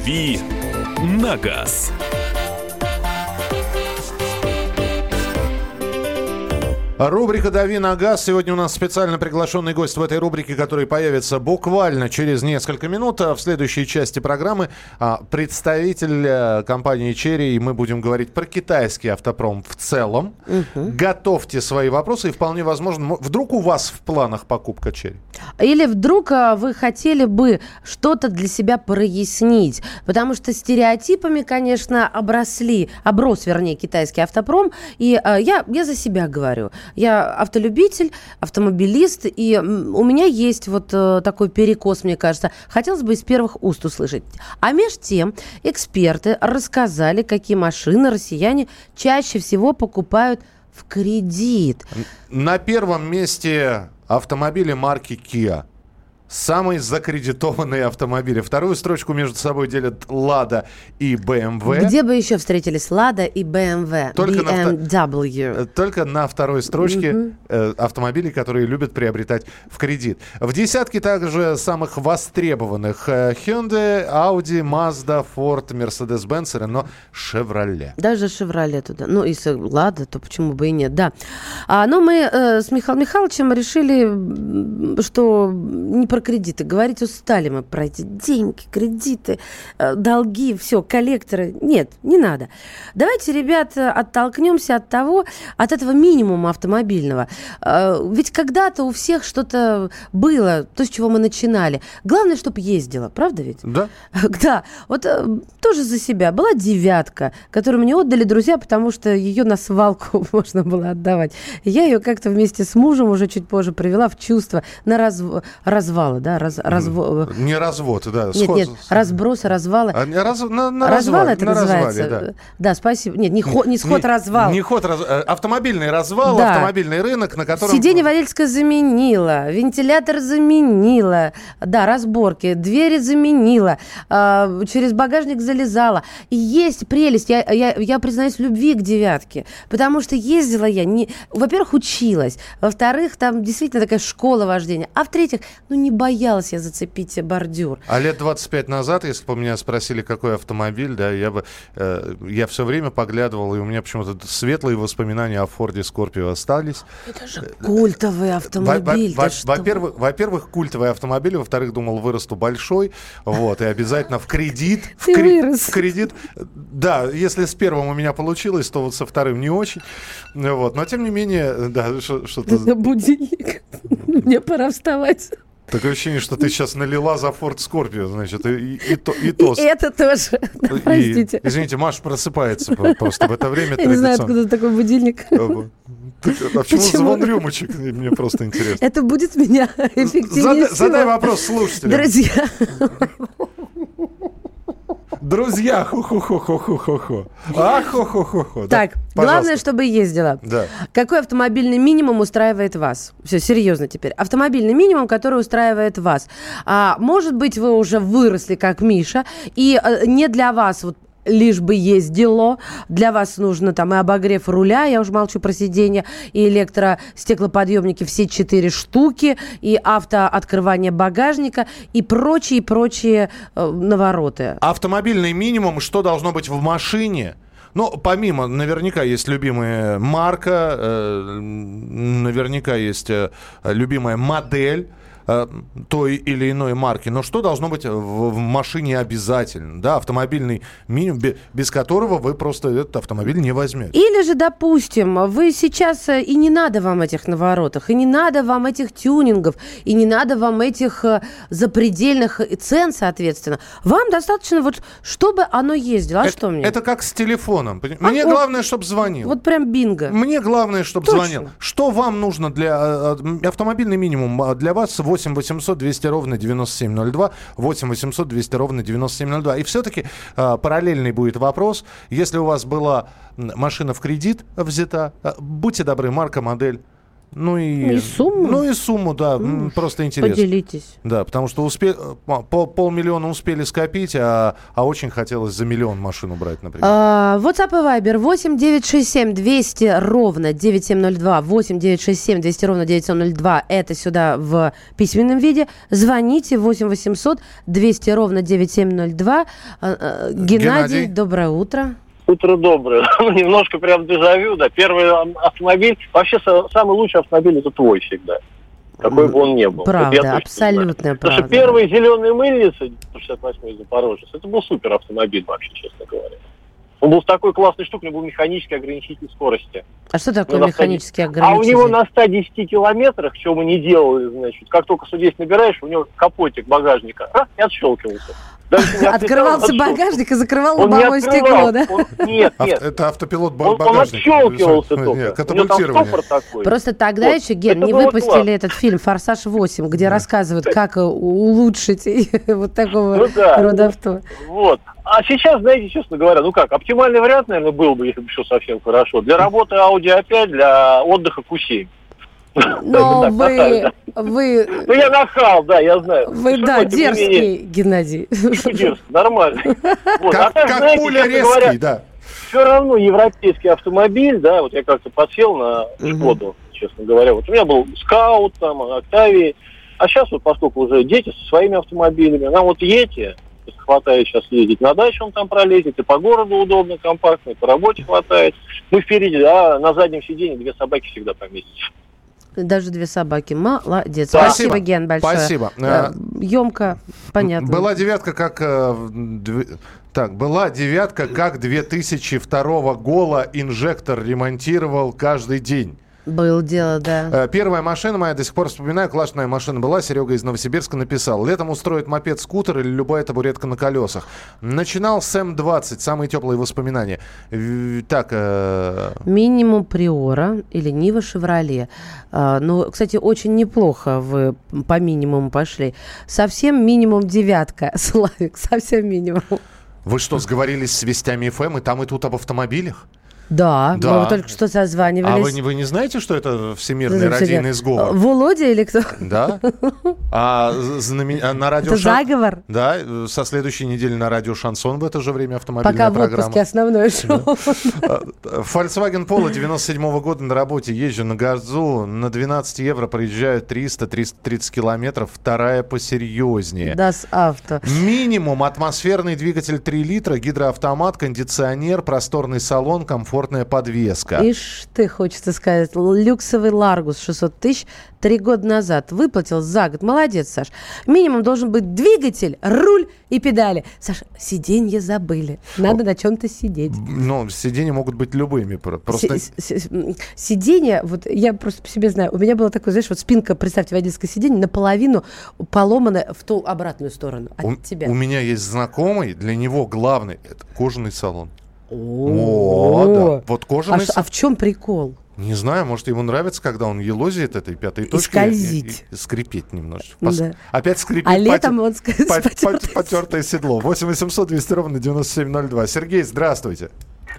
«Дави на газ». Рубрика «Дави на газ». Сегодня у нас специально приглашенный гость в этой рубрике, который появится буквально через несколько минут. А в следующей части программы а, представитель э, компании «Черри». И мы будем говорить про китайский автопром в целом. Угу. Готовьте свои вопросы. И вполне возможно, вдруг у вас в планах покупка «Черри». Или вдруг а, вы хотели бы что-то для себя прояснить. Потому что стереотипами, конечно, обросли, оброс, вернее, китайский автопром. И я, я за себя говорю – я автолюбитель, автомобилист, и у меня есть вот э, такой перекос, мне кажется. Хотелось бы из первых уст услышать. А между тем эксперты рассказали, какие машины россияне чаще всего покупают в кредит. На первом месте автомобили марки Kia – самые закредитованные автомобили. Вторую строчку между собой делят Лада и BMW. Где бы еще встретились Лада и BMW? Только BMW. На, только на второй строчке mm-hmm. э, автомобилей, которые любят приобретать в кредит. В десятке также самых востребованных э, Hyundai, Audi, Mazda, Ford, Mercedes-Benz, Renault, Chevrolet. Даже Chevrolet туда. Ну, если Лада, то почему бы и нет, да. А, но мы э, с Михаилом Михайловичем решили, что не про про кредиты. Говорить устали мы про эти деньги, кредиты, э, долги, все, коллекторы. Нет, не надо. Давайте, ребята, оттолкнемся от того, от этого минимума автомобильного. Э, ведь когда-то у всех что-то было, то, с чего мы начинали. Главное, чтобы ездила, правда ведь? Да. Да. Вот э, тоже за себя. Была девятка, которую мне отдали друзья, потому что ее на свалку можно было отдавать. Я ее как-то вместе с мужем уже чуть позже привела в чувство на раз... развал развала, да? Раз, разво... Не развод, да. Нет, сход... нет, разбросы, развалы. А, раз, на, на развал это на называется. Развале, да. да, спасибо. Нет, не, ход, не сход, не, развал. Не ход, раз... Э, автомобильный развал, да. автомобильный рынок, на котором... Сиденье водительское заменила, вентилятор заменила, да, разборки, двери заменила, э, через багажник залезала. И есть прелесть, я, я, я признаюсь в любви к девятке, потому что ездила я, не... во-первых, училась, во-вторых, там действительно такая школа вождения, а в-третьих, ну не боялась я зацепить бордюр. А лет 25 назад, если бы меня спросили, какой автомобиль, да, я бы, э, я все время поглядывал, и у меня почему-то светлые воспоминания о Форде Скорпио остались. Это же культовый автомобиль. Во- во- во-первых, во-первых, культовый автомобиль, во-вторых, думал, вырасту большой, вот, и обязательно в кредит. В, кре- в кредит. Да, если с первым у меня получилось, то вот со вторым не очень. Вот, но тем не менее, да, что-то... Будильник. Мне пора вставать. Такое ощущение, что ты сейчас налила за Форд Скорпио, значит, и, и, то, и тост. И это тоже. Да, простите. И, извините, Маш просыпается просто в это время. Я не знаю, откуда такой будильник. А, а почему, звон рюмочек? Мне просто интересно. Это будет меня эффективнее Задай вопрос слушателям. Друзья, Друзья, ху-ху-ху-ху-ху-ху. А, ху-ху-ху-ху. Так, да, главное, чтобы ездила. Да. Какой автомобильный минимум устраивает вас? Все, серьезно теперь. Автомобильный минимум, который устраивает вас. А, может быть, вы уже выросли, как Миша, и а, не для вас вот лишь бы ездило. Для вас нужно там и обогрев руля, я уже молчу про сиденье, и электростеклоподъемники все четыре штуки, и автооткрывание багажника, и прочие-прочие э, навороты. Автомобильный минимум, что должно быть в машине? Ну, помимо, наверняка есть любимая марка, э, наверняка есть э, любимая модель. Э, той или иной марки. Но что должно быть в, в машине обязательно? Да, автомобильный минимум, без которого вы просто этот автомобиль не возьмете. Или же, допустим, вы сейчас э, и не надо вам этих наворотов, и не надо вам этих тюнингов, и не надо вам этих э, запредельных цен, соответственно. Вам достаточно вот, чтобы оно ездило. А это, что мне? Это как с телефоном. Мне а, главное, вот, чтобы звонил. Вот прям бинго. Мне главное, чтобы Точно. звонил. Что вам нужно для автомобильный минимум для вас 8 8 800 200 ровно 9702. 8 800 200 ровно 9702. И все-таки э, параллельный будет вопрос. Если у вас была машина в кредит взята, э, будьте добры, марка, модель, Ну и, И сумму? Ну и сумму, да, м, просто интересно. Поделитесь. Да, потому что успе... по- полмиллиона успели скопить, а, а очень хотелось за миллион машину брать, например. А, WhatsApp и Viber 8 967 200 ровно 9702 8 967 200 ровно 9702 это сюда в письменном виде. Звоните 8 800 200 ровно 9702. А, а, Геннадий, Геннадий. доброе утро. Утро доброе. Немножко прям дежавю, да. Первый автомобиль, вообще са- самый лучший автомобиль это твой всегда. Какой бы он ни был. Правда, точно знаю. абсолютная Потому правда. что первые зеленые мыльницы, 68 Запорожец, это был супер автомобиль вообще, честно говоря. Он был с такой классной штукой, у него был механический ограничитель скорости. А что такое Ну, механический А у ограничитель? него на 110 километрах, что мы не делали, значит, как только 110 набираешь, у него капотик багажника раз, и отщелкивался. Даже не отвлекал, Открывался багажник и закрывал Он лобовое стекло, да? Он- Нет, нет. Это автопилот ба- Он, он багажника. отщелкивался Нет, только. У него там катапультирование. стопор такой. Просто тогда Вот. еще, Ген, Это не выпустили этот фильм «Форсаж 8», где рассказывают, как э, улучшить вот такого Ну да. рода авто. Вот. А сейчас, знаете, честно говоря, ну как, оптимальный вариант, наверное, был бы, если бы все совсем хорошо. Для работы Audi A5, для отдыха Q7. Но Так, вы, вы, Ну я нахал, да, я знаю. вы, да, менее, дерзкий, Геннадий. дерзкий, нормально. Вот. А Как, так, как знаете, пуля честно говоря, резкий, да. все равно европейский автомобиль, да, вот я как-то подсел на. Шкоду, честно говоря. Вот у меня был Скаут, там, Октавии, а сейчас вот, поскольку уже дети со своими автомобилями, нам вот Ети, хватает сейчас ездить на дачу, он там пролезет, и по городу удобно, компактно, и по работе хватает. Мы впереди, а на заднем сиденье две собаки всегда поместятся. Даже две собаки. Молодец. Спасибо. Спасибо, Ген, большое. Спасибо. Емко, понятно. Была девятка как... э, Так, была девятка, как 2002 года инжектор ремонтировал каждый день. Было дело, да. Э, Первая машина моя, до сих пор вспоминаю, классная машина была. Серега из Новосибирска написал. Летом устроит мопед, скутер или любая табуретка на колесах. Начинал с М20, самые теплые воспоминания. Так, э, Минимум Приора или Нива Шевроле. А, ну, кстати, очень неплохо вы по минимуму пошли. Совсем минимум девятка, Славик, совсем минимум. вы что, сговорились с Вестями ФМ и там и тут об автомобилях? Да, Да. мы вот только что созванивались. А вы, не- вы не знаете, что это всемирный Слушайте, радийный сговор? Володя или кто? Да? А, знамен- а на радио Это Шан- заговор? Да, со следующей недели на радио Шансон в это же время автомобильная Пока в программа. отпуске основное шоу. А, Volkswagen Polo 97 года на работе езжу на газу. На 12 евро проезжаю 300-330 километров. Вторая посерьезнее. Das авто. Минимум атмосферный двигатель 3 литра, гидроавтомат, кондиционер, просторный салон, комфортная подвеска. Ишь ты, хочется сказать, люксовый Ларгус 600 тысяч три года назад выплатил за год. Молодец, Саш. Минимум должен быть двигатель, руль и педали. Саш, сиденье забыли. Надо на чем-то сидеть. Ну, сиденья могут быть любыми. про- Просто... М, Сиденье, вот я просто по себе знаю, у меня было такое, знаешь, вот спинка, представьте, водительское сиденье наполовину поломанное в ту обратную сторону от У, тебя. у меня есть знакомый, для него главный это кожаный салон. О, да. Вот А, кожаный ш- а в чем прикол? Не знаю, может, ему нравится, когда он елозит этой пятой точкой. скользить. И, и скрипеть немножко. Да. Пос- Опять скрипит. А летом он пот- с потёртой пот- потертое седло. 8 800 200 ровно 9702. Сергей, здравствуйте.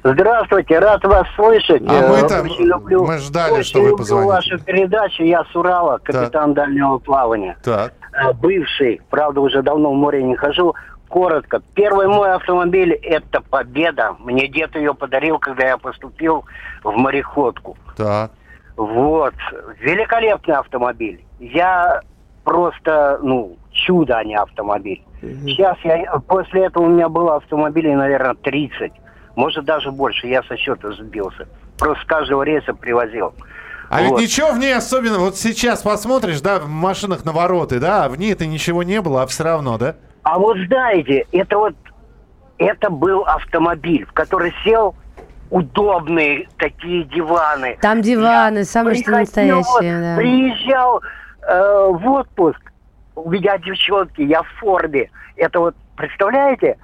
Здравствуйте, рад вас слышать. А Э, мы-то- очень люблю, мы ждали, очень что вы люблю позвоните. вашу передачу. Я с Урала, капитан дальнего плавания. Так. Э, Бывший, правда, уже давно в море не хожу. Коротко. Первый мой автомобиль – это «Победа». Мне дед ее подарил, когда я поступил в мореходку. Так. Вот. Великолепный автомобиль. Я просто, ну, чудо, а не автомобиль. Сейчас я, после этого у меня было автомобилей, наверное, 30. Может, даже больше. Я со счета сбился. Просто с каждого рейса привозил. А ведь Вот. ничего в ней особенно, вот сейчас посмотришь, да, в машинах навороты, да, а в ней-то ничего не было, а все равно, да? А вот знаете, это вот, это был автомобиль, в который сел удобные такие диваны. Там диваны, Я самые что настоящие, да. Приезжал э, в отпуск, у меня девчонки, я в форме. Это вот, представляете?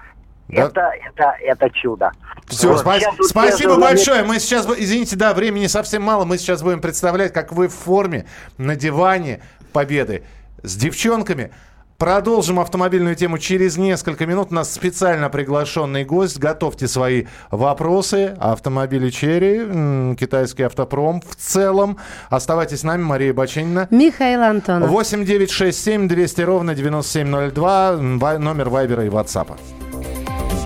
Да. Это, это, это чудо. Все, Вот, вот спасибо большое. Мы сейчас, извините, да, времени совсем мало. Мы сейчас будем представлять, как вы в форме на диване Победы с девчонками. Продолжим автомобильную тему через несколько минут. У нас специально приглашенный гость. Готовьте свои вопросы. Автомобили Черри, китайский автопром в целом. Оставайтесь с нами, Мария Баченина. Михаил Антонов. 8 9 6 7 200 ровно 9702. м, вай- Номер Вайбера и Ватсапа.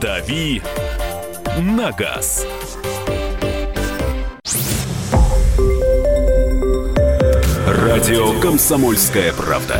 «Дави на газ». Радио «Комсомольская правда».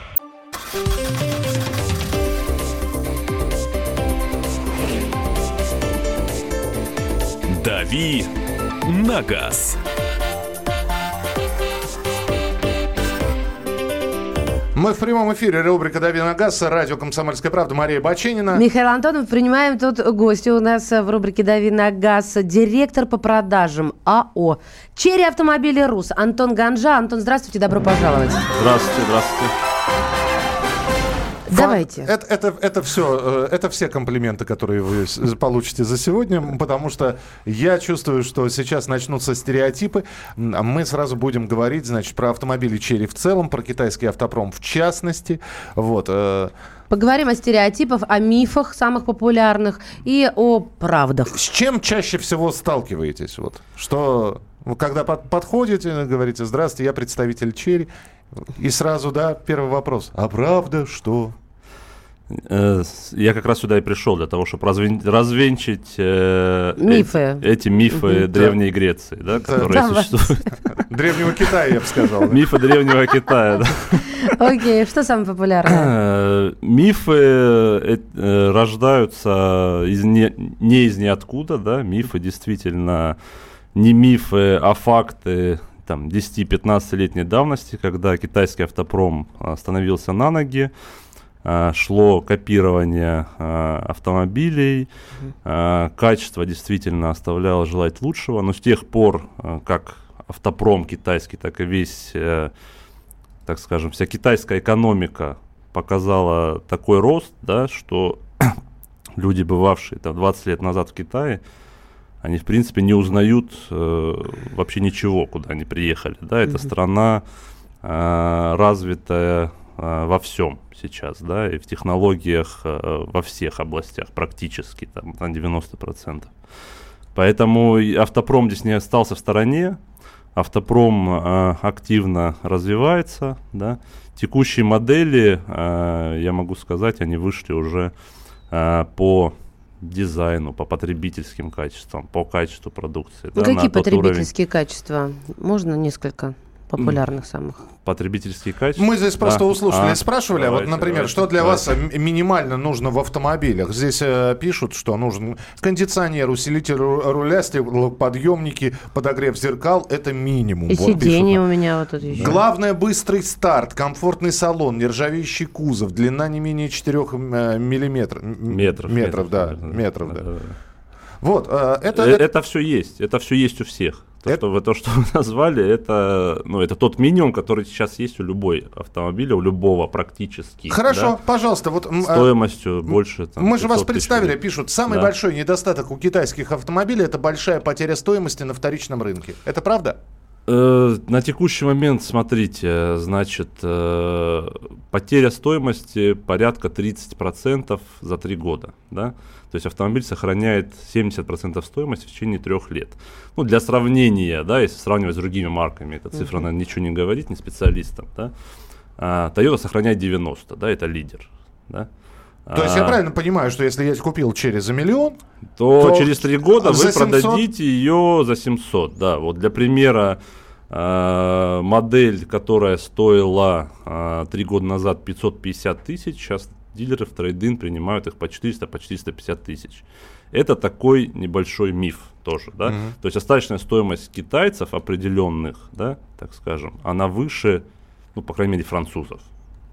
«Дави на газ». Мы в прямом эфире. Рубрика «Дави на газ». Радио «Комсомольская правда». Мария Баченина. Михаил Антонов, принимаем тут гостя у нас в рубрике «Дави на газ», директор по продажам АО «Черри автомобили РУС» Антон Ганжа. Антон, здравствуйте, добро пожаловать. Здравствуйте, здравствуйте. Давайте. Это, это, это все, это все комплименты, которые вы с- получите за сегодня, потому что я чувствую, что сейчас начнутся стереотипы. А Мы сразу будем говорить, значит, про автомобили Черри в целом, про китайский автопром в частности. Вот. э, Поговорим о стереотипах, о мифах самых популярных и о правдах. С чем чаще всего сталкиваетесь? Вот, что когда под- подходите, говорите, здравствуйте, я представитель Черри, и сразу, да, первый вопрос. А правда, что? Э, Я как раз сюда и пришел для того, чтобы развенчить э, Мифы. э- эти мифы Древней Греции, да, которые Давай. существуют. Древнего Китая, я бы сказал. да. Мифы Древнего Китая. да. Окей, что самое популярное? Э, Мифы э, рождаются из не, не из ниоткуда, да, мифы действительно не мифы, а факты там 10-15-летней давности, когда китайский автопром а, становился на ноги, шло копирование а, автомобилей, а, качество действительно оставляло желать лучшего, но с тех пор, а, как автопром китайский, так и весь э, так скажем, вся китайская экономика показала такой рост, да, что люди, бывавшие там 20 лет назад в Китае, они, в принципе, не узнают э, вообще ничего, куда они приехали. Да, это страна э, развитая во всем сейчас, да, и в технологиях э, во всех областях практически, там, на 90%. Поэтому автопром здесь не остался в стороне, автопром э, активно развивается, да. Текущие модели, э, я могу сказать, они вышли уже э, по дизайну, по потребительским качествам, по качеству продукции. Ну, да, какие тот уровень. потребительские качества? Можно несколько популярных самых? Потребительские качества. Мы здесь просто Да. у слушателей А, спрашивали, а вот, давайте, например, давайте, что для вас давайте. э, м- минимально нужно в автомобилях? Здесь э, пишут, что нужен кондиционер, усилитель ру- руля, стеклоподъемники, подогрев зеркал. Это минимум. И Вот сиденье пишут. у меня вот тут еще. Главное быстрый старт, комфортный салон, нержавеющий кузов, длина не менее 4 миллиметров. м, Метров. Метров, да. Метров, да. Э, Вот, э, это, э, это- Это все есть, это все есть у всех. То, Это- что вы, то, что вы назвали, это, ну, это тот минимум, который сейчас есть у любой автомобиля, у любого практически. Хорошо, да, пожалуйста, вот э, Стоимостью больше. там, Мы же вас 500 тысяч представили, рублей. пишут, самый Да. большой недостаток у китайских автомобилей это большая потеря стоимости на вторичном рынке. Это правда? Э, На текущий момент, смотрите, значит, э, потеря стоимости порядка 30% за три года. Да? То есть автомобиль сохраняет 70% стоимости в течение трех лет. Ну, для сравнения, да, если сравнивать с другими марками, эта цифра, наверное, ничего не говорит, не специалистам. Да? А, Toyota сохраняет 90, да, это лидер. Да? То есть я А, правильно понимаю, что если я купил через за миллион, то, то через три года вы 700? продадите ее за 700. Да, вот для примера э, модель, которая стоила э, три года назад 550 тысяч, сейчас дилеры в трейдин принимают их по 400, по 450 тысяч. Это такой небольшой миф тоже, да. То есть остаточная стоимость китайцев определенных, да, так скажем, она выше, ну, по крайней мере, французов.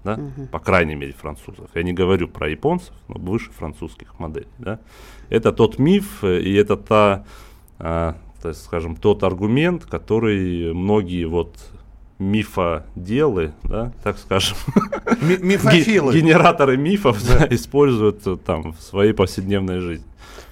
Да? По крайней мере, французов. Я не говорю про японцев, но выше французских моделей. Да? Это тот миф, э, и это та а, есть, скажем, тот аргумент, который многие вот мифоделы, да, так скажем, Ми- Мифофилы. ге- генераторы мифов да, используют э, там в своей повседневной жизни.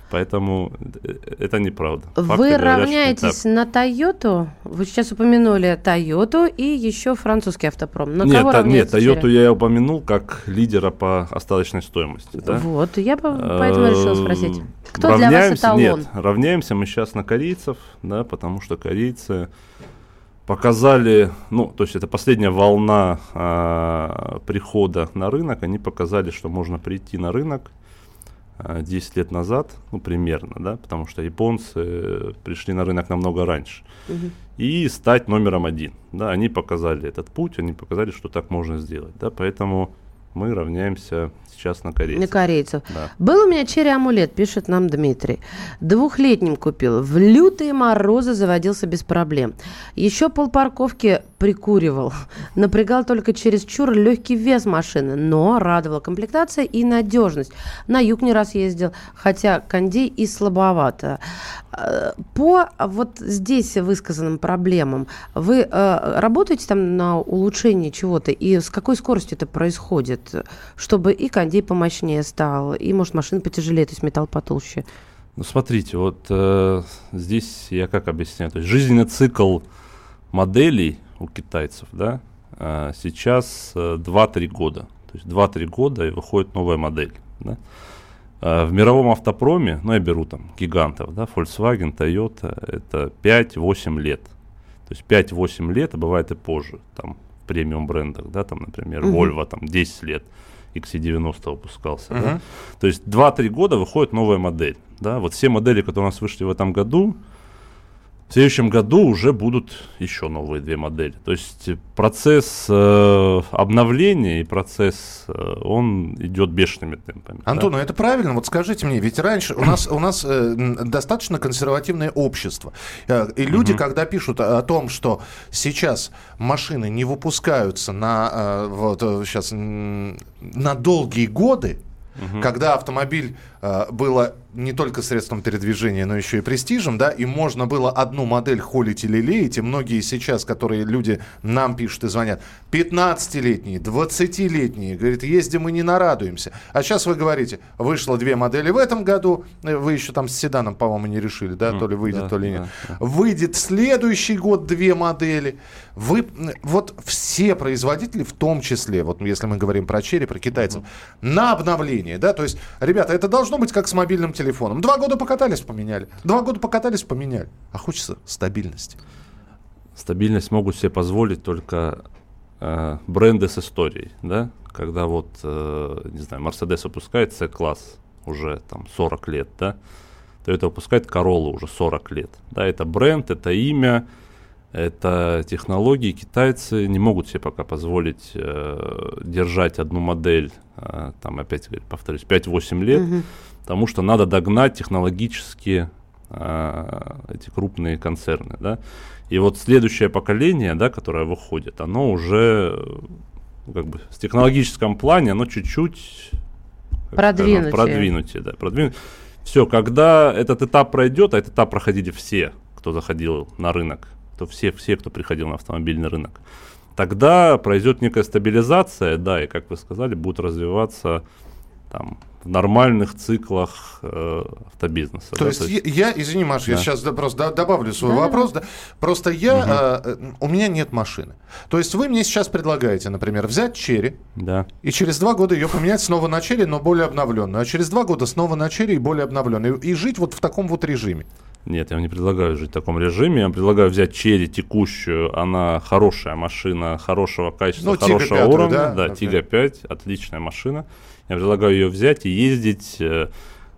Поэтому э, это неправда. Факты Вы говорят, равняетесь на Тойоту? Вы сейчас упомянули Тойоту и еще французский автопром. На нет, кого та- нет, теперь? я упомянул как лидера по остаточной стоимости. Да? Вот, я по- поэтому решила спросить. Кто для вас эталон? Нет, равняемся мы сейчас на корейцев, да, потому что корейцы показали, ну, то есть это последняя волна а, прихода на рынок, они показали, что можно прийти на рынок а, 10 лет назад, ну, примерно, да, потому что японцы э, пришли на рынок намного раньше, Мгм. и стать номером один, да, они показали этот путь, они показали, что так можно сделать, да, поэтому мы равняемся сейчас на корейцев. На корейцев. Да. Был у меня черри амулет, пишет нам Дмитрий. Двухлетним купил. В лютые морозы заводился без проблем. Еще полпарковки прикуривал. Напрягал только через чур легкий вес машины, но радовала комплектация и надежность. На юг не раз ездил, хотя кондей и слабовато. Э, По вот здесь высказанным проблемам, вы э, работаете там на улучшении чего-то, и с какой скоростью это происходит, чтобы и кондей помощнее стал, и, может, машина потяжелее, то есть металл потолще? Ну, смотрите, вот э, здесь я как объясняю. То есть жизненный цикл моделей у китайцев, да, э, сейчас э, 2-3 года. То есть 2-3 года и выходит новая модель. Да. Э, в мировом автопроме, ну, я беру там гигантов, да, Volkswagen, Toyota, это 5-8 лет. То есть 5-8 лет, а бывает и позже, там, в премиум брендах, да, там, например, Мгм. Volvo, там, 10 лет, XC90 выпускался, да. Мгм. То есть 2-3 года выходит новая модель. Да? Вот все модели, которые у нас вышли в этом году, в следующем году уже будут еще новые две модели. То есть э, процесс э, обновления и процесс, э, он идет бешеными темпами. да. Антон, ну это правильно. Вот скажите мне, ведь раньше у нас у нас э, достаточно консервативное общество, Э, и люди, когда пишут о, о том, что сейчас машины не выпускаются на э, вот сейчас на долгие годы, когда автомобиль э, было не только средством передвижения, но еще и престижем, да, и можно было одну модель холить или леять, и многие сейчас, которые люди нам пишут и звонят, 15-летние, 20-летние, говорит, ездим и не нарадуемся. А сейчас вы говорите, вышло две модели в этом году, э, вы еще там с седаном, по-моему, не решили, да, то ли выйдет, да, то ли нет. да, Выйдет в следующий год две модели. Вы, м, вот все производители, в том числе, вот если мы говорим про черри, про китайцев, на обновление, да, то есть, ребята, это должно быть как с мобильным телефоном. Два года покатались, поменяли. Два года покатались, поменяли. А хочется стабильности. Стабильность могут себе позволить только э, бренды с историей, да, когда вот, э, не знаю, Mercedes выпускает C-класс уже там 40 лет, да, Toyota выпускает Corolla уже 40 лет, да, это бренд, это имя, это технологии, китайцы не могут себе пока позволить э, держать одну модель, э, там опять повторюсь, 5-8 лет, Мгм. потому что надо догнать технологически а, эти крупные концерны, да. И вот следующее поколение, да, которое выходит, оно уже э, как бы в технологическом плане, оно чуть-чуть как Продвинутее. скажем, да, продвинут. Все, когда этот этап пройдет, а этот этап проходили все, кто заходил на рынок, то все, все, кто приходил на автомобильный рынок, тогда произойдет некая стабилизация, да, и как вы сказали, будет развиваться там в нормальных циклах э, автобизнеса. То да, есть, я, я- извини, Маша, я Да. сейчас просто до- добавлю свой Да. вопрос. Да. Просто я, э, э, у меня нет машины. То есть вы мне сейчас предлагаете, например, взять черри, да. и через два года ее поменять снова на черри, но более обновленную. А через два года снова на черри и более обновленную. И жить вот в таком вот режиме. Нет, я вам не предлагаю жить в таком режиме. Я предлагаю взять черри текущую. Она хорошая машина, хорошего качества, Ну, хорошего пятую, уровня. да. Тига 5, отличная машина. Я предлагаю ее взять и ездить. э,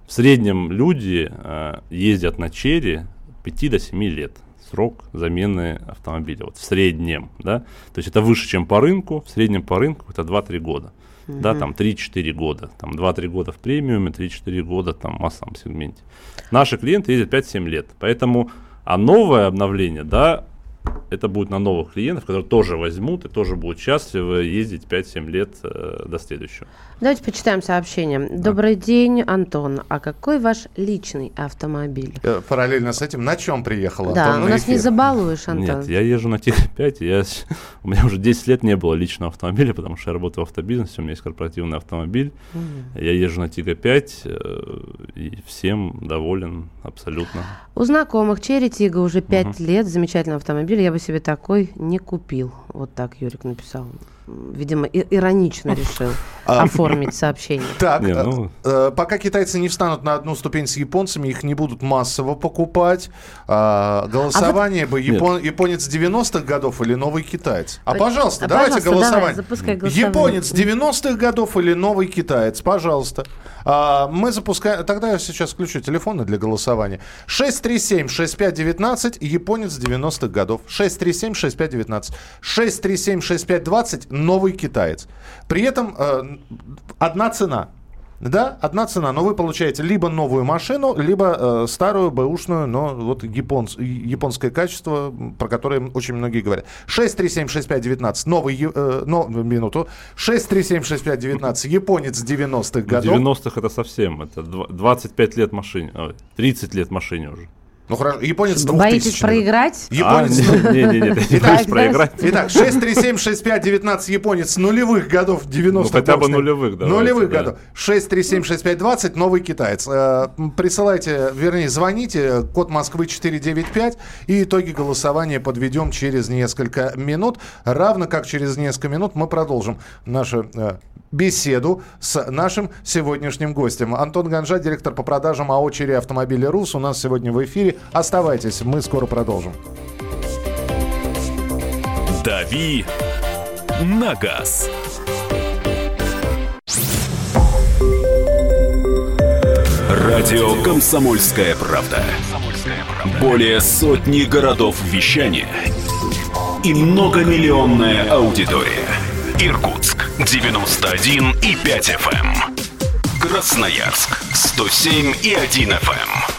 В среднем люди э, ездят на черри 5 до 7 лет. Срок замены автомобиля. Вот в среднем, да. То есть это выше, чем по рынку. В среднем по рынку это 2-3 года. Да, там 3-4 года. Там 2-3 года в премиуме, 3-4 года там в массовом сегменте. Наши клиенты ездят 5-7 лет. Поэтому, а новое обновление, да, это будет на новых клиентов, которые тоже возьмут и тоже будут счастливы ездить 5-7 лет э, до следующего. Давайте почитаем сообщение. Добрый день, Антон. А какой ваш личный автомобиль? Э, Параллельно с этим, на чем приехал Да, Антон у на нас не эфир? забалуешь, Антон. Нет, я езжу на Тига 5, я, у меня уже 10 лет не было личного автомобиля, потому что я работаю в автобизнесе, у меня есть корпоративный автомобиль. Я езжу на Тига 5 э, и всем доволен абсолютно. У знакомых Черри Тига уже 5 лет, замечательный автомобиль, я бы себе такой не купил. Вот так Юрик написал. Видимо, иронично решил А. оформить сообщение. Так, Не, э, ну- э, пока китайцы не встанут на одну ступень с японцами, их не будут массово покупать. А, голосование бы япон- японец 90-х годов или новый китаец. А, А, пожалуйста, а, давайте пожалуйста, голосование. Японец 90-х годов или новый китаец, пожалуйста. А, мы запускаем. Тогда я сейчас включу телефоны для голосования. 637-6519, японец 90-х годов. 637-6519. 637-6520, новый китаец. При этом э, одна цена. Да, одна цена, но вы получаете либо новую машину, либо э, старую бэушную, но вот японс, японское качество, про которое очень многие говорят. 6376519, новый, э, но, минуту, 6376519, японец 90-х В годов. 90-х это совсем, это два- 25 лет машине, ой, 30 лет машине уже. Ну хорошо, японец 2000 Боитесь проиграть? Японец... А, не, не, не, не, боюсь проиграть. Итак, 6376519 японец нулевых годов 90-х. Ну, хотя бы нулевых, давайте, Нулевых да. годов. 6376520 новый китаец. Э, Присылайте, вернее, звоните, код Москвы 495, и итоги голосования подведем через несколько минут. Равно как через несколько минут мы продолжим нашу э, беседу с нашим сегодняшним гостем. Антон Ганжа, директор по продажам АО «Черри автомобили РУС» у нас сегодня в эфире. Оставайтесь, мы скоро продолжим. «Дави на газ». Радио «Комсомольская правда». Более сотни городов вещания и многомиллионная аудитория. Иркутск 91 и 5 FM. Красноярск 107 и 1 FM.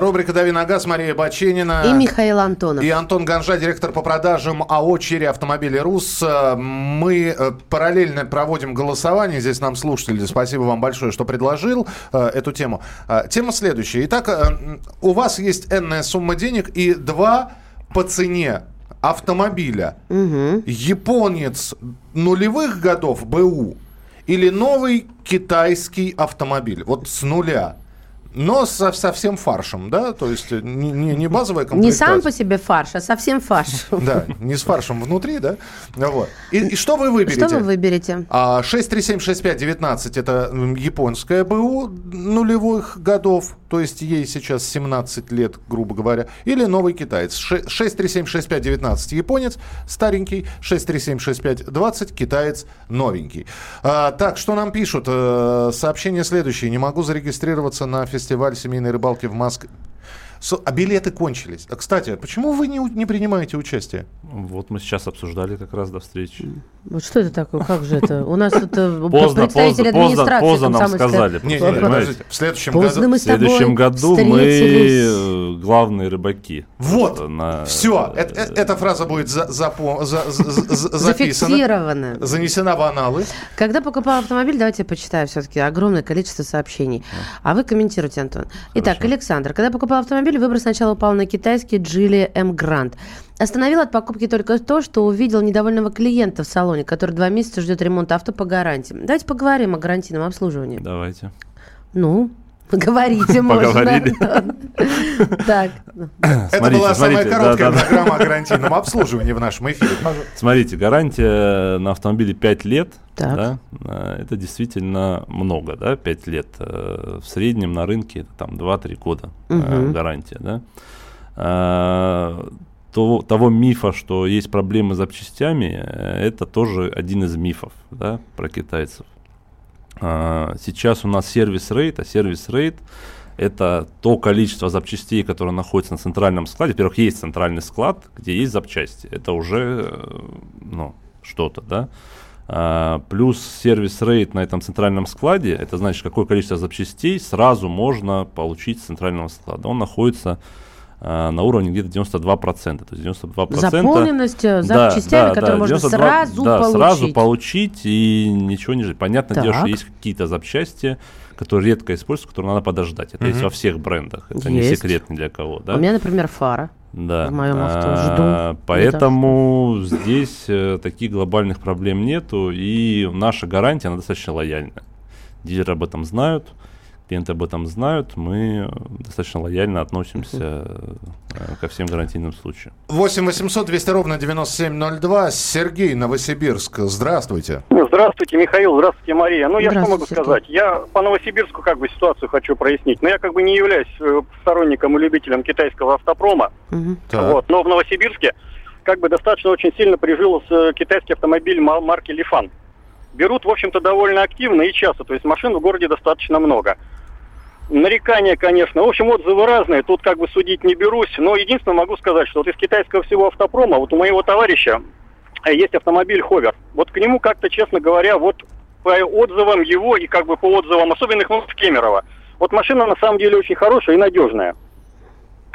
Рубрика «Дави на газ», Мария Баченина. И Михаил Антонов. И Антон Ганжа, директор по продажам АО «Черри автомобили РУС». Э, Мы э, параллельно проводим голосование. Здесь нам слушатели, спасибо вам большое, что предложил э, эту тему. Тема следующая. Итак, у вас есть энная сумма денег и два по цене автомобиля. Японец нулевых годов БУ или новый китайский автомобиль. Вот с нуля. Но со, со всем фаршем, да? То есть э, не, не, не базовая Не комплектация. сам по себе фарш, а совсем фарш. Да, не с фаршем внутри, да? Вот. И, и что вы выберете? Что вы выберете? А 6376519 это японская БУ нулевых годов, то есть ей сейчас 17 лет, грубо говоря, или новый китаец. Ше- 6376519 японец старенький, 6376520 китаец новенький. А, так, что нам пишут? Э, сообщение следующее. Не могу зарегистрироваться на фестиваль семейной рыбалки в Москве. А билеты кончились. А, Кстати, почему вы не, не принимаете участие? Вот мы сейчас обсуждали как раз до встречи. Вот что это такое? Как же это? У нас тут э, Поздно, представитель поздно, поздно, администрации поздно нам сказали. В следующем Поздно году... мы э, главные рыбаки. Вот, все, э, эта фраза будет записана, Зафиксировано. занесена в аналы. Когда покупал автомобиль, давайте я почитаю все-таки огромное количество сообщений. А вы комментируйте, Антон. Итак, Александр, когда покупал автомобиль, выбор сначала упал на китайский Geely M Grand. Остановил от покупки только то, что увидел недовольного клиента в салоне, который два месяца ждет ремонта авто по гарантии. Давайте поговорим о гарантийном обслуживании. Давайте. Ну, говорите, можно. Поговорили. Так. Это была самая короткая программа о гарантийном обслуживании в нашем эфире. Смотрите, гарантия на автомобиле 5 лет. Да, э, это действительно много, да, 5 лет. Э, В среднем на рынке это там 2-3 года э, гарантия, да. Э, то- того мифа, что есть проблемы с запчастями, это тоже один из мифов, да, про китайцев. А, сейчас у нас сервис рейд, а сервис рейд это то количество запчастей, которые находятся на центральном складе. Во-первых, есть центральный склад, где есть запчасти. Это уже э, ну, что-то, да. А, плюс сервис рейд на этом центральном складе, это значит, какое количество запчастей сразу можно получить с центрального склада. Он находится на уровне где-то 92%. То есть 92%. Заполненность э, запчастями, да, которые да, можно 92, сразу да, получить. сразу получить и ничего не жить. Понятное дело, что есть какие-то запчасти, которые редко используются, которые надо подождать. Это есть Мгм. во всех брендах. Это не Есть. секрет ни для кого. Да? У меня, например, фара. Да. в моем авто. А, Жду. Поэтому здесь э, таких глобальных проблем нету, и наша гарантия, она достаточно лояльна. Дилеры об этом знают, клиенты об этом знают, мы э, достаточно лояльно относимся э, ко всем гарантийным случаям. 8 800 200 ровно 9702. Сергей, Новосибирск. Здравствуйте. Здравствуйте, Михаил, здравствуйте, Мария. Ну, я что могу сказать? Я по Новосибирску как бы ситуацию хочу прояснить. Но я как бы не являюсь э, сторонником и любителем китайского автопрома. Так. Вот. Но в Новосибирске как бы достаточно очень сильно прижился китайский автомобиль ма- марки Лифан. Берут, в общем-то, довольно активно и часто. То есть машин в городе достаточно много. Нарекания, конечно. В общем, отзывы разные. Тут как бы судить не берусь. Но единственное могу сказать, что вот из китайского всего автопрома, вот у моего товарища э, есть автомобиль Hover. Вот к нему как-то, честно говоря, вот по отзывам его и как бы по отзывам особенных ну, Кемерова. Вот машина на самом деле очень хорошая и надежная.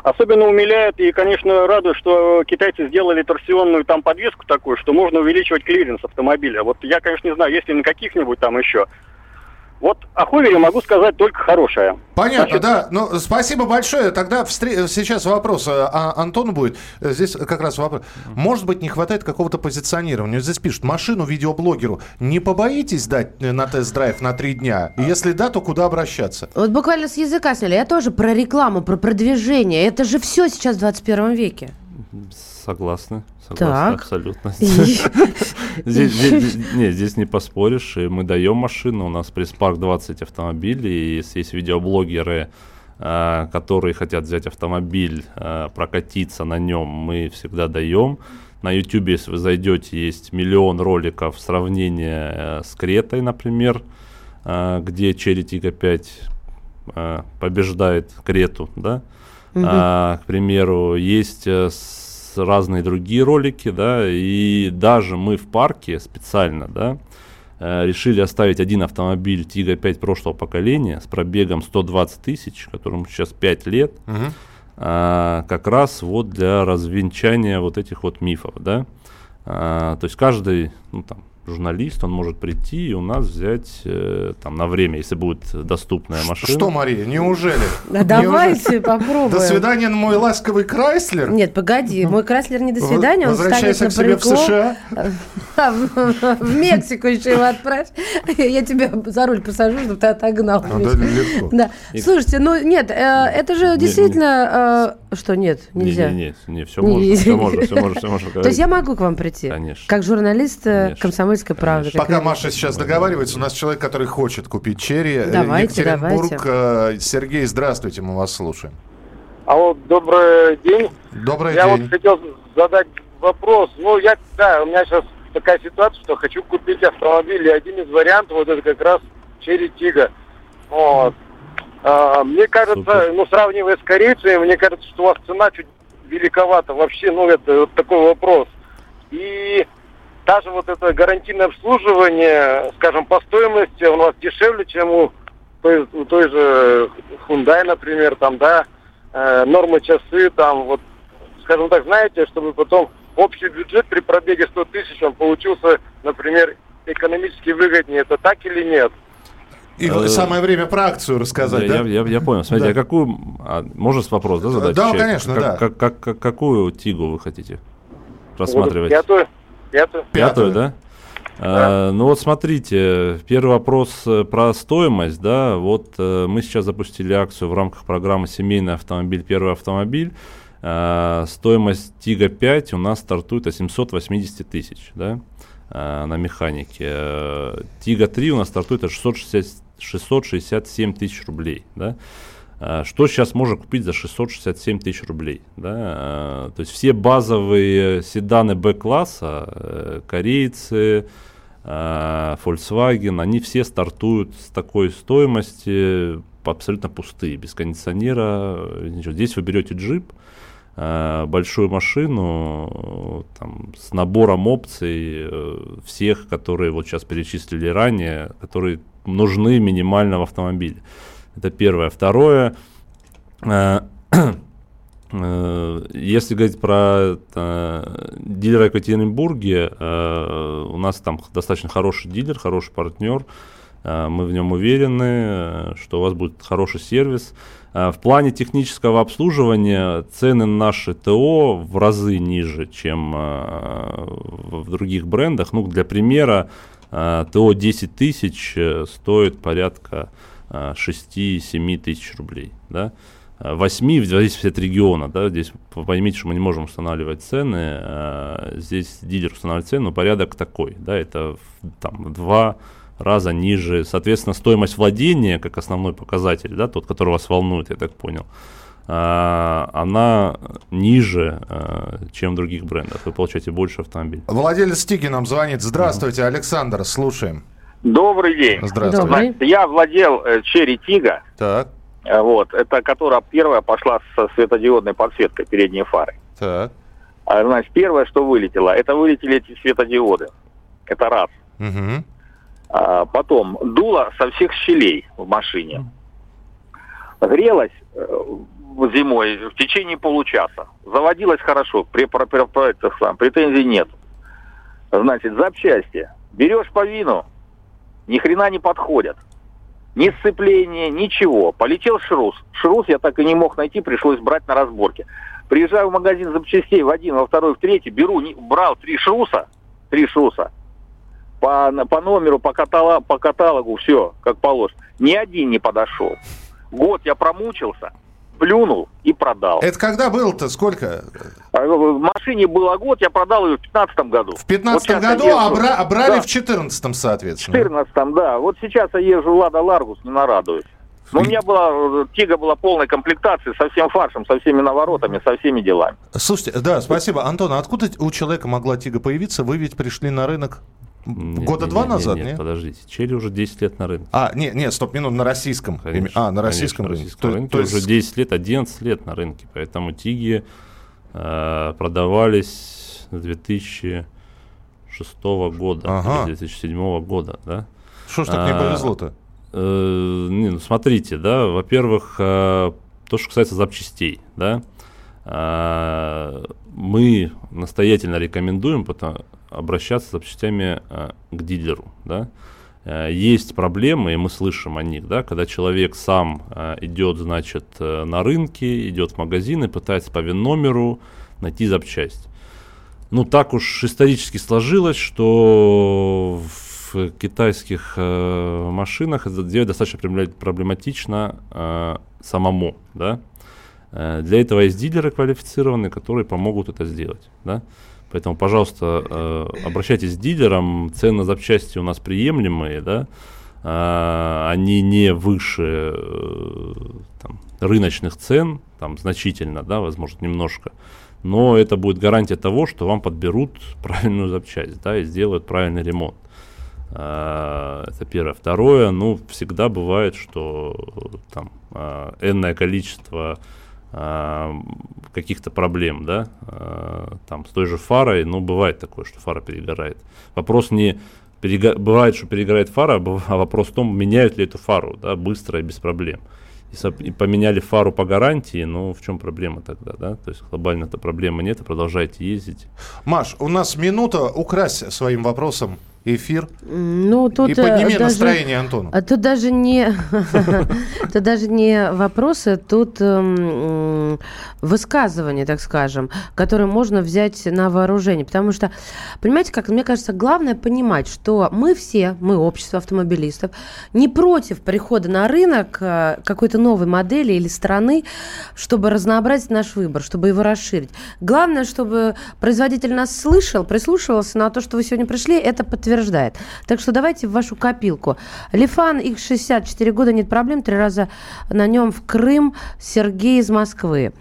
Особенно умиляет и, конечно, радует, что китайцы сделали торсионную там подвеску такую, что можно увеличивать клиренс автомобиля. Вот я, конечно, не знаю, есть ли на каких-нибудь там еще. Вот о Ховере могу сказать только хорошее. Понятно, Значит, да. Ну, спасибо большое. Тогда встр- сейчас вопрос э, а, Антону будет. Э, Здесь как раз вопрос. Может быть, не хватает какого-то позиционирования. Здесь пишут, машину видеоблогеру не побоитесь дать э, на тест-драйв на три дня? Если да, то куда обращаться? Вот буквально с языка сняли. Я тоже про рекламу, про продвижение. Это же все сейчас в 21 веке. Согласны, согласны, Так. абсолютно. Здесь, не поспоришь. И мы даем машину. У нас пресс-парк 20 автомобилей. И есть видеоблогеры, а, которые хотят взять автомобиль, а, прокатиться на нем, мы всегда даем. На YouTube, если вы зайдете, есть миллион роликов сравнения э, с Кретой, например, а, где Cherry Tiggo 5 а, побеждает Крету, да. А, к примеру, есть э, с- разные другие ролики, да, и даже мы в парке специально, да, э, решили оставить один автомобиль Тига 5 прошлого поколения с пробегом 120 тысяч, которому сейчас 5 лет, Мгм. а, как раз вот для развенчания вот этих вот мифов, да. А, то есть каждый, ну, там, журналист, он может прийти и у нас взять э, там на время, если будет доступная машина. Что, Мария, неужели? Да давайте попробуем. До свидания, мой ласковый Крайслер. Нет, погоди, мой Краслер не до свидания, он станет Возвращайся на себе в прикол. США. А, В Мексику еще его отправь. Я тебя за руль посажу, чтобы ты отогнал. Ну, да. Слушайте, ну нет, э, это же действительно... э, Что нет, нельзя? Не, не, не, не, все можно, все можно, все можно. То есть я могу к вам прийти? Конечно. Как журналист э, Конечно. «Комсомольской правды». Пока. Маша сейчас договаривается, у нас человек, который хочет купить черри. Э, Давайте, Екатеринбург. Э, Сергей, здравствуйте, мы вас слушаем. Алло, добрый день. Добрый я день. вот хотел задать вопрос. Ну, я, да, у меня сейчас такая ситуация, что хочу купить автомобиль, и один из вариантов, вот это как раз Черри Тига. Вот. А, мне кажется, Супер. ну, сравнивая с корейцами, мне кажется, что у вас цена чуть великовата. Вообще, ну, это вот такой вопрос. И даже вот это гарантийное обслуживание, скажем, по стоимости, у нас дешевле, чем у той, у той же Hyundai, например, там, да, э, нормы часы, там, вот, скажем так, знаете, чтобы потом общий бюджет при пробеге 100 тысяч, он получился, например, экономически выгоднее. Это так или нет? И Э, самое время про акцию рассказать, я, да? я, я понял. Смотрите, Да. а какую... а, можно с вопрос, да, задать? Да, человеку? конечно, Как- да. Как, как- как- какую тигу вы хотите Вот рассматривать? Пятую, пятую. Пятую, да? А, ну вот смотрите, первый вопрос э, про стоимость, да, вот э, мы сейчас запустили акцию в рамках программы «Семейный автомобиль, первый автомобиль». А, стоимость Тига 5 у нас стартует от 780 тысяч, да, а, на механике. Э, Тига 3 у нас стартует от 660, 667 тысяч рублей, да. А, Что сейчас можно купить за 667 тысяч рублей? Да? А, То есть все базовые седаны Б-класса, э, корейцы, э, Volkswagen, они все стартуют с такой стоимости абсолютно пустые, без кондиционера. Здесь вы берете джип, большую машину там, с набором опций э, всех, которые вот сейчас перечислили ранее, которые нужны минимально в автомобиле. Это первое. Второе, э, если говорить про э, дилера Екатеринбурге, э, у нас там достаточно хороший дилер, хороший партнер. Э, мы в нем уверены, э, что у вас будет хороший сервис. Э, в плане технического обслуживания цены наши ТО в разы ниже, чем э, в других брендах. Ну, для примера, э, ТО 10 тысяч э, стоит порядка э, 6-7 тысяч рублей. Да? 8, в зависимости от региона, да, здесь поймите, что мы не можем устанавливать цены, а здесь дилер устанавливает цену, но порядок такой, да, это там в два раза ниже, соответственно, стоимость владения, как основной показатель, да, тот, который вас волнует, я так понял, а, она ниже, а, чем других брендах. Вы получаете больше автомобилей. Владелец Тиги нам звонит. Здравствуйте, Александр, слушаем. Добрый день. Здравствуйте. Добрый. Значит, я владел э, Черри Тига, Так, э, вот, это которая первая пошла со светодиодной подсветкой передней фары. так. А, Значит, первое, что вылетело, это вылетели эти светодиоды. Это раз. Мгм. А, потом дуло со всех щелей в машине. Грелась э, зимой в течение получаса. Заводилась хорошо, при, при, при- при- претензий нет. Значит, запчасти. Берешь по вину, ни хрена не подходят. Ни сцепление, ничего. Полетел шрус. Шрус я так и не мог найти, пришлось брать на разборке. Приезжаю в магазин запчастей в один, во второй, в третий, беру, не- брал три шруса, три шруса, по, по номеру, по, каталогу, по каталогу, все, как положено. Ни один не подошел. Год я промучился, плюнул и продал. Это когда было-то? Сколько? А В машине было год, я продал ее в 15 году. В 15 Вот году, я а езжу. бра- а брали Да, в 14 в соответственно. 14 да. Вот сейчас я езжу Лада Ларгус, не нарадуюсь. Но у меня была, Тига была полной комплектации, со всем фаршем, со всеми наворотами, со всеми делами. Слушайте, да, спасибо. Антон, а откуда у человека могла Тига появиться? Вы ведь пришли на рынок Нет, года нет, два нет, назад, нет, нет? подождите. Черри уже 10 лет на рынке. А, нет, нет, стоп, минут на российском. Конечно, а, на российском конечно, рынке. российском То- рынке то есть- уже 10 лет, 11 лет на рынке. Поэтому Тиги э, продавались с 2006 года, Ага. или 2007 года, да? Что ж так не А, повезло-то? Э, не, ну, смотрите, да, во-первых, э, то, что касается запчастей, да, э, мы настоятельно рекомендуем потом обращаться с запчастями э, к дилеру, да. Э, Есть проблемы, и мы слышим о них, да, когда человек сам э, идет, значит, на рынке, идет в магазин и пытается по ВИН-номеру найти запчасть. Ну, так уж исторически сложилось, что в китайских машинах это достаточно проблема- проблематично самому, да. Э, для этого есть дилеры квалифицированные, которые помогут это сделать, да. Поэтому, пожалуйста, э, обращайтесь к дилерам, цены на запчасти у нас приемлемые, да, А, они не выше э, там, рыночных цен, там значительно, да, возможно, немножко, но это будет гарантия того, что вам подберут правильную запчасть, да, и сделают правильный ремонт. Это первое. Второе, ну, всегда бывает, что э, там энное количество каких-то проблем, да, а, там с той же фарой, ну, бывает такое, что фара перегорает. Вопрос не перего- бывает, что перегорает фара, а а вопрос в том, меняют ли эту фару, да, быстро и без проблем. И, поменяли фару по гарантии, ну, в чем проблема тогда, да? То есть глобально-то проблемы нет, продолжайте ездить. Маш, у нас минута. Укрась своим вопросом эфир Ну, тут и э, подними даже- настроение Антону. А тут даже не, тут даже не вопросы, тут эм, высказывания, так скажем, которые можно взять на вооружение. Потому что, понимаете, как мне кажется, главное понимать, что мы все, мы общество автомобилистов, не против прихода на рынок э, какой-то новой модели или страны, чтобы разнообразить наш выбор, чтобы его расширить. Главное, чтобы производитель нас слышал, прислушивался на то, что вы сегодня пришли, это подтверждение подтверждает. Так что давайте в вашу копилку. Лифан X60, 4 года, нет проблем. Три раза на нем в Крым. Сергей из Москвы.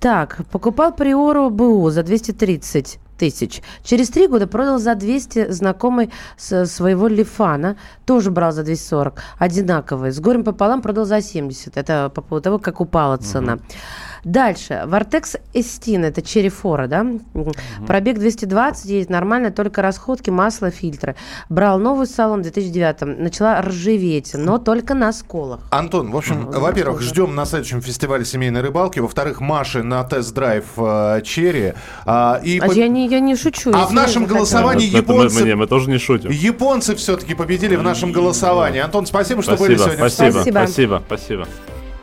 Так, покупал Приору БУ за 230 тысяч. Через три года продал за 200 знакомый с своего Лифана. Тоже брал за 240. Одинаковый. С горем пополам продал за 70. Это по поводу того, как упала цена. Дальше. Вартекс Эстин. Это черифора, да? Пробег 220. Едет нормально. Только расходки, масло, фильтры. Брал новый салон в 2009. Начала ржаветь. Но только на сколах. Антон, в общем, во-первых, ждем на следующем фестивале семейной рыбалки. Во-вторых, Маши на тест-драйв э, Черри. А, и А по- я не, я не шучу. А в нашем голосовании мы- японцы- мы, не, мы тоже не шутим. Японцы все-таки победили в нашем голосовании. Антон, спасибо, что были сегодня. Спасибо. спасибо, спасибо.